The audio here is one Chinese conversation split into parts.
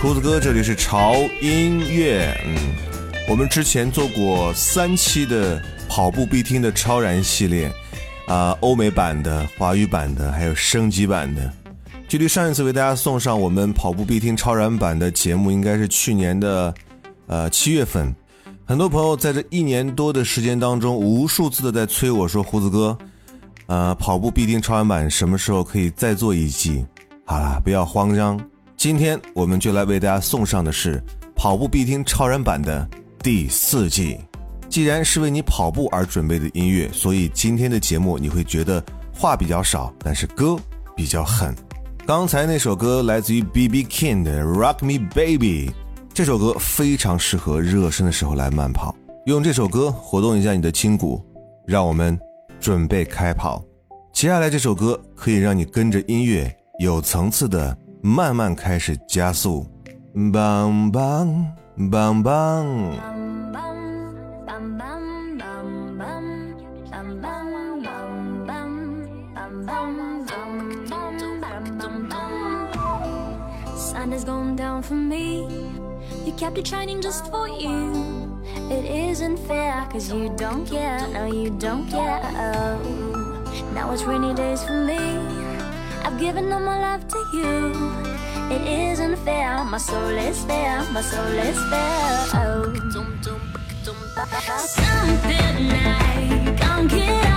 胡子哥，这里是潮音乐。嗯，我们之前做过三期的跑步必听的超燃系列，啊，欧美版的、华语版的，还有升级版的。距离上一次为大家送上我们跑步必听超燃版的节目，应该是去年的，呃，七月份。很多朋友在这一年多的时间当中，无数次的在催我说：“胡子哥，呃，跑步必听超燃版什么时候可以再做一季？”好了，不要慌张。今天我们就来为大家送上的是跑步必听超燃版的第四季。既然是为你跑步而准备的音乐，所以今天的节目你会觉得话比较少，但是歌比较狠。刚才那首歌来自于 B.B. King 的《Rock Me Baby》，这首歌非常适合热身的时候来慢跑，用这首歌活动一下你的筋骨。让我们准备开跑。接下来这首歌可以让你跟着音乐有层次的。慢慢开始加速，棒棒棒棒。Sun has gone down for me. You kept it shining just for you. It isn't fair, cause you don't care. No, you don't care. Now it's rainy days for me. I've all my love to you. It isn't fair, my soul is fair, my soul is fair. Oh. Something I can't get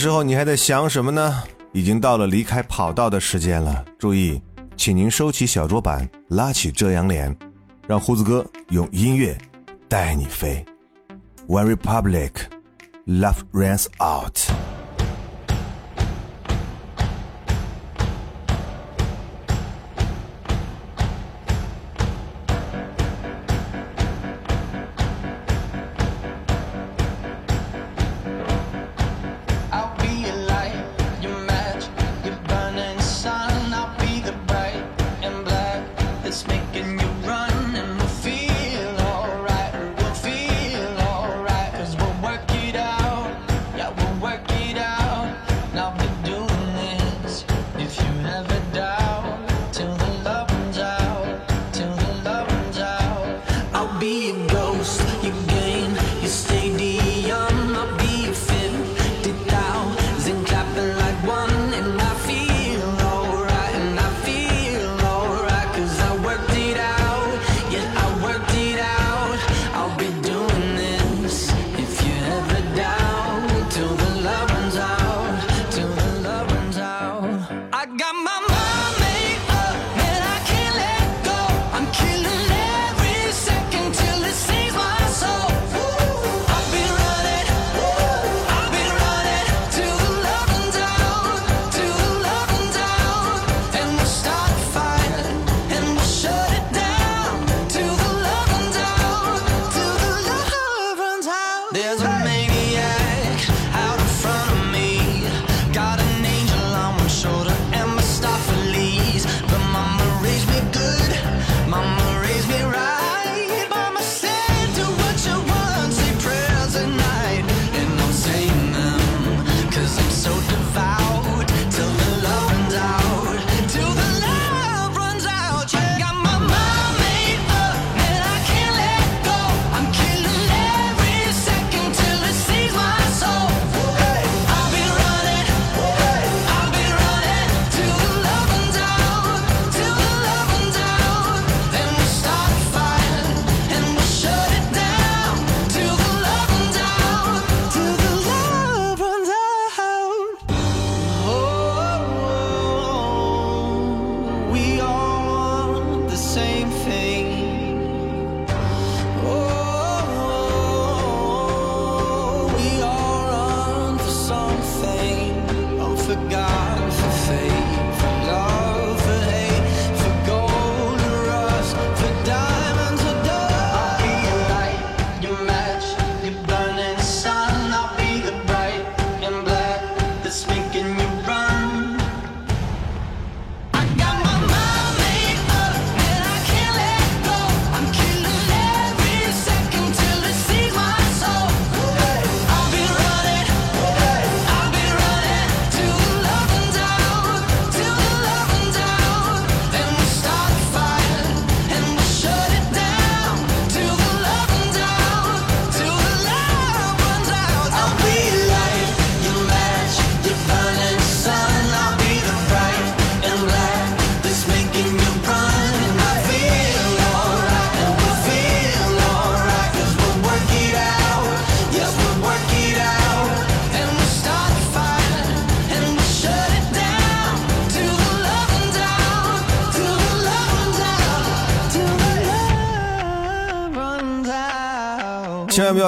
时候你还在想什么呢？已经到了离开跑道的时间了。注意，请您收起小桌板，拉起遮阳帘，让胡子哥用音乐带你飞。One Republic，Love runs out。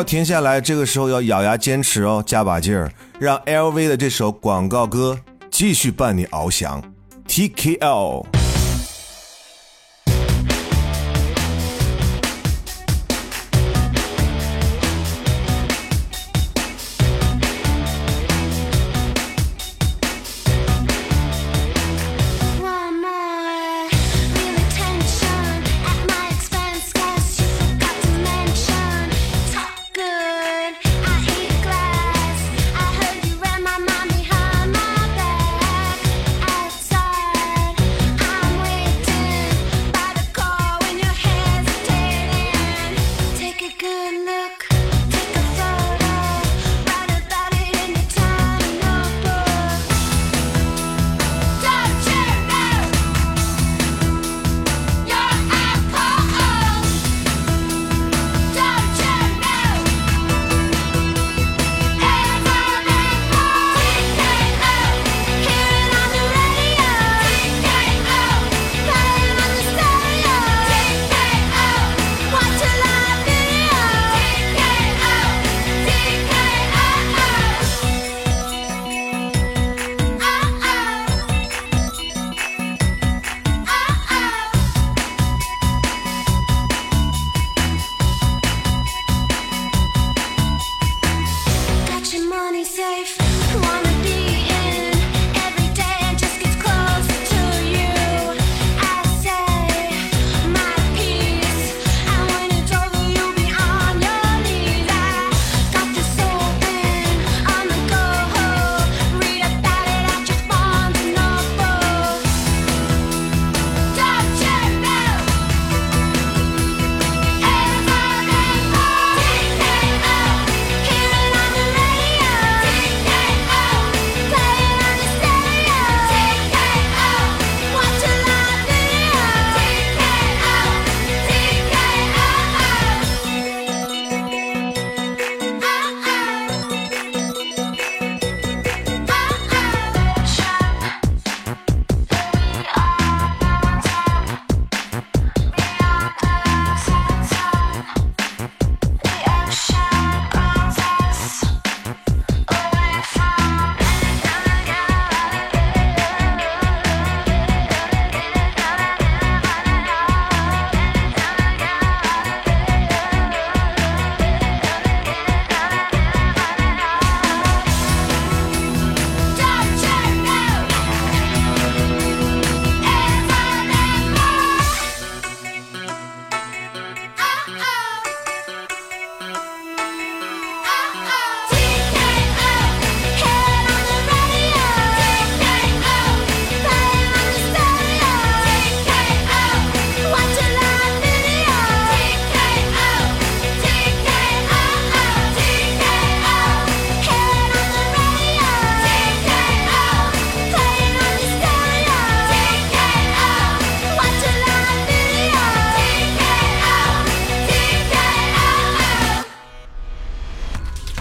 停下来，这个时候要咬牙坚持哦，加把劲儿，让 LV 的这首广告歌继续伴你翱翔。TKL。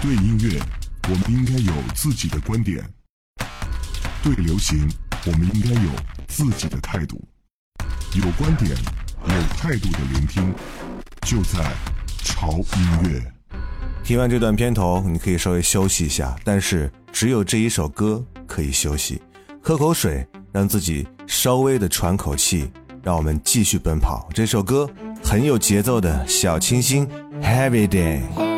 对音乐，我们应该有自己的观点；对流行，我们应该有自己的态度。有观点、有态度的聆听，就在潮音乐。听完这段片头，你可以稍微休息一下，但是只有这一首歌可以休息，喝口水，让自己稍微的喘口气，让我们继续奔跑。这首歌很有节奏的小清新，Heavy Day。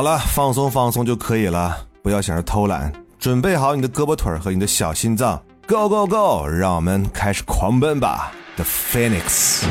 好了，放松放松就可以了，不要想着偷懒，准备好你的胳膊腿和你的小心脏，go go go 让我们开始狂奔吧，the phoenix。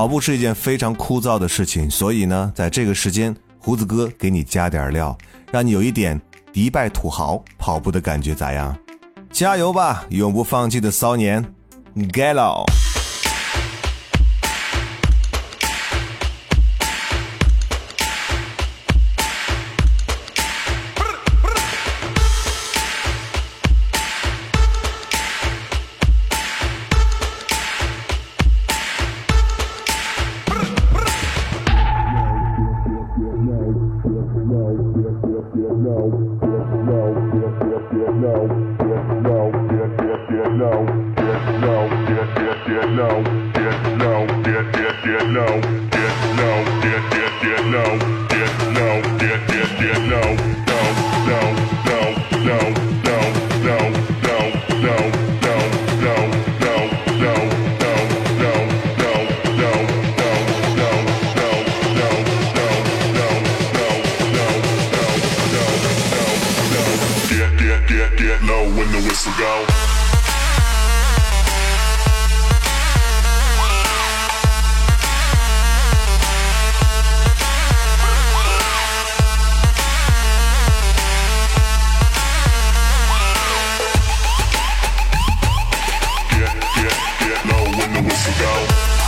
跑步是一件非常枯燥的事情，所以呢，在这个时间，胡子哥给你加点料，让你有一点迪拜土豪跑步的感觉，咋样？加油吧，永不放弃的骚年 g a l o go.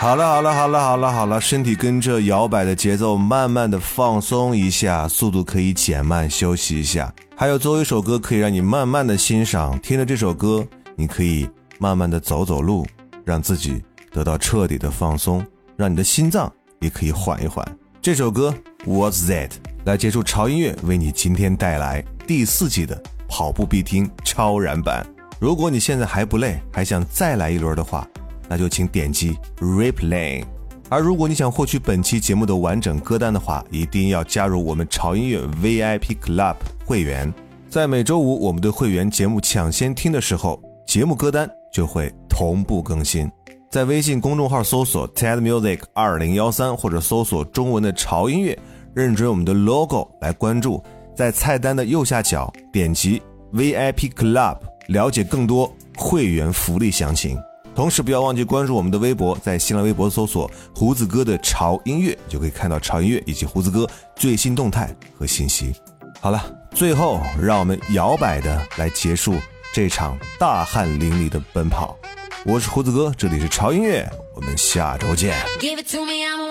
好了，好了，好了，好了，好了，身体跟着摇摆的节奏，慢慢的放松一下，速度可以减慢，休息一下。还有最后一首歌可以让你慢慢的欣赏，听着这首歌，你可以慢慢的走走路，让自己得到彻底的放松，让你的心脏也可以缓一缓。这首歌 What's That 来结束潮音乐为你今天带来第四季的跑步必听超燃版。如果你现在还不累，还想再来一轮的话，那就请点击 Replay。而如果你想获取本期节目的完整歌单的话，一定要加入我们潮音乐 VIP Club 会员。在每周五我们的会员节目抢先听的时候，节目歌单就会同步更新。在微信公众号搜索 TED Music 二零幺三，或者搜索中文的潮音乐，认准我们的 logo 来关注。在菜单的右下角点击 VIP Club，了解更多会员福利详情。同时不要忘记关注我们的微博，在新浪微博搜索“胡子哥的潮音乐”，就可以看到潮音乐以及胡子哥最新动态和信息。好了，最后让我们摇摆的来结束这场大汗淋漓的奔跑。我是胡子哥，这里是潮音乐，我们下周见。Give it to me, I'm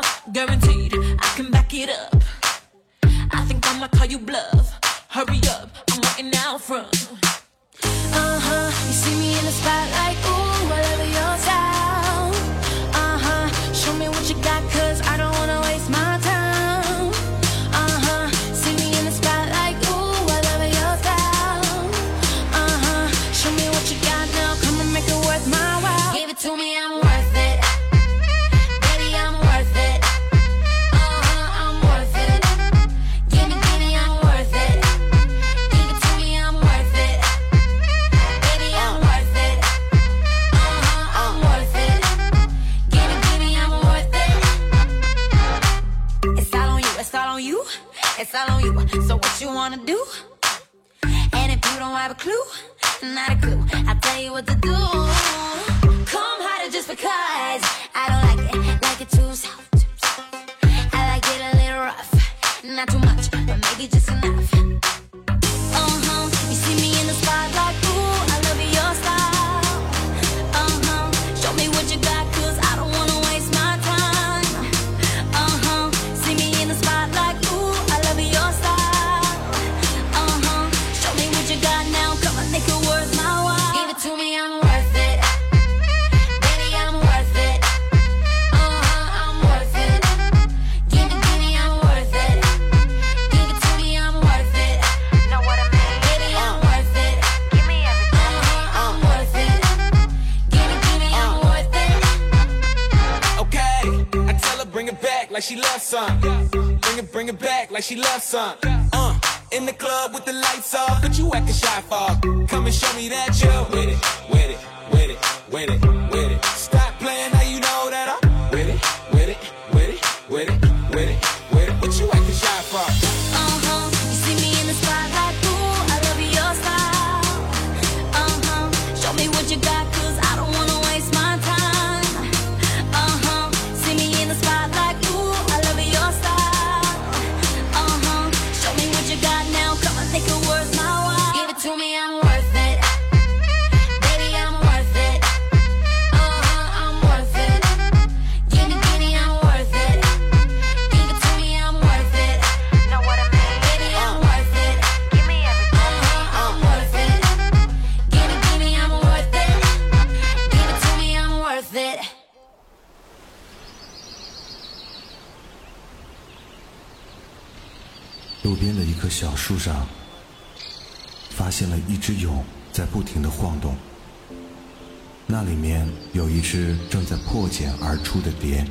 茧而出的蝶。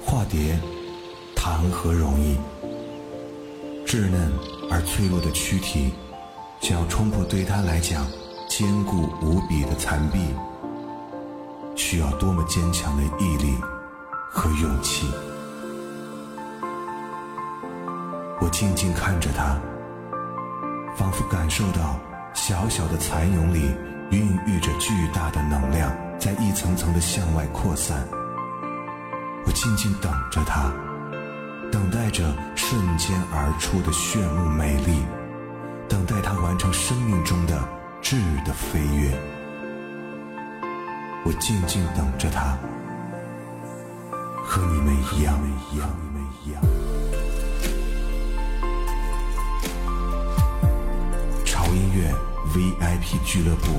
化蝶谈何容易？稚嫩而脆弱的躯体，想要冲破对它来讲坚固无比的残壁，需要多么坚强的毅力和勇气！我静静看着它，仿佛感受到小小的蚕蛹里孕育着巨大的能量，在一层层的向外扩散。我静静等着它，等待着瞬间而出的炫目美丽，等待它完成生命中的质的飞跃。我静静等着它，和你们一样，一样，你们一样。潮音乐 VIP 俱乐部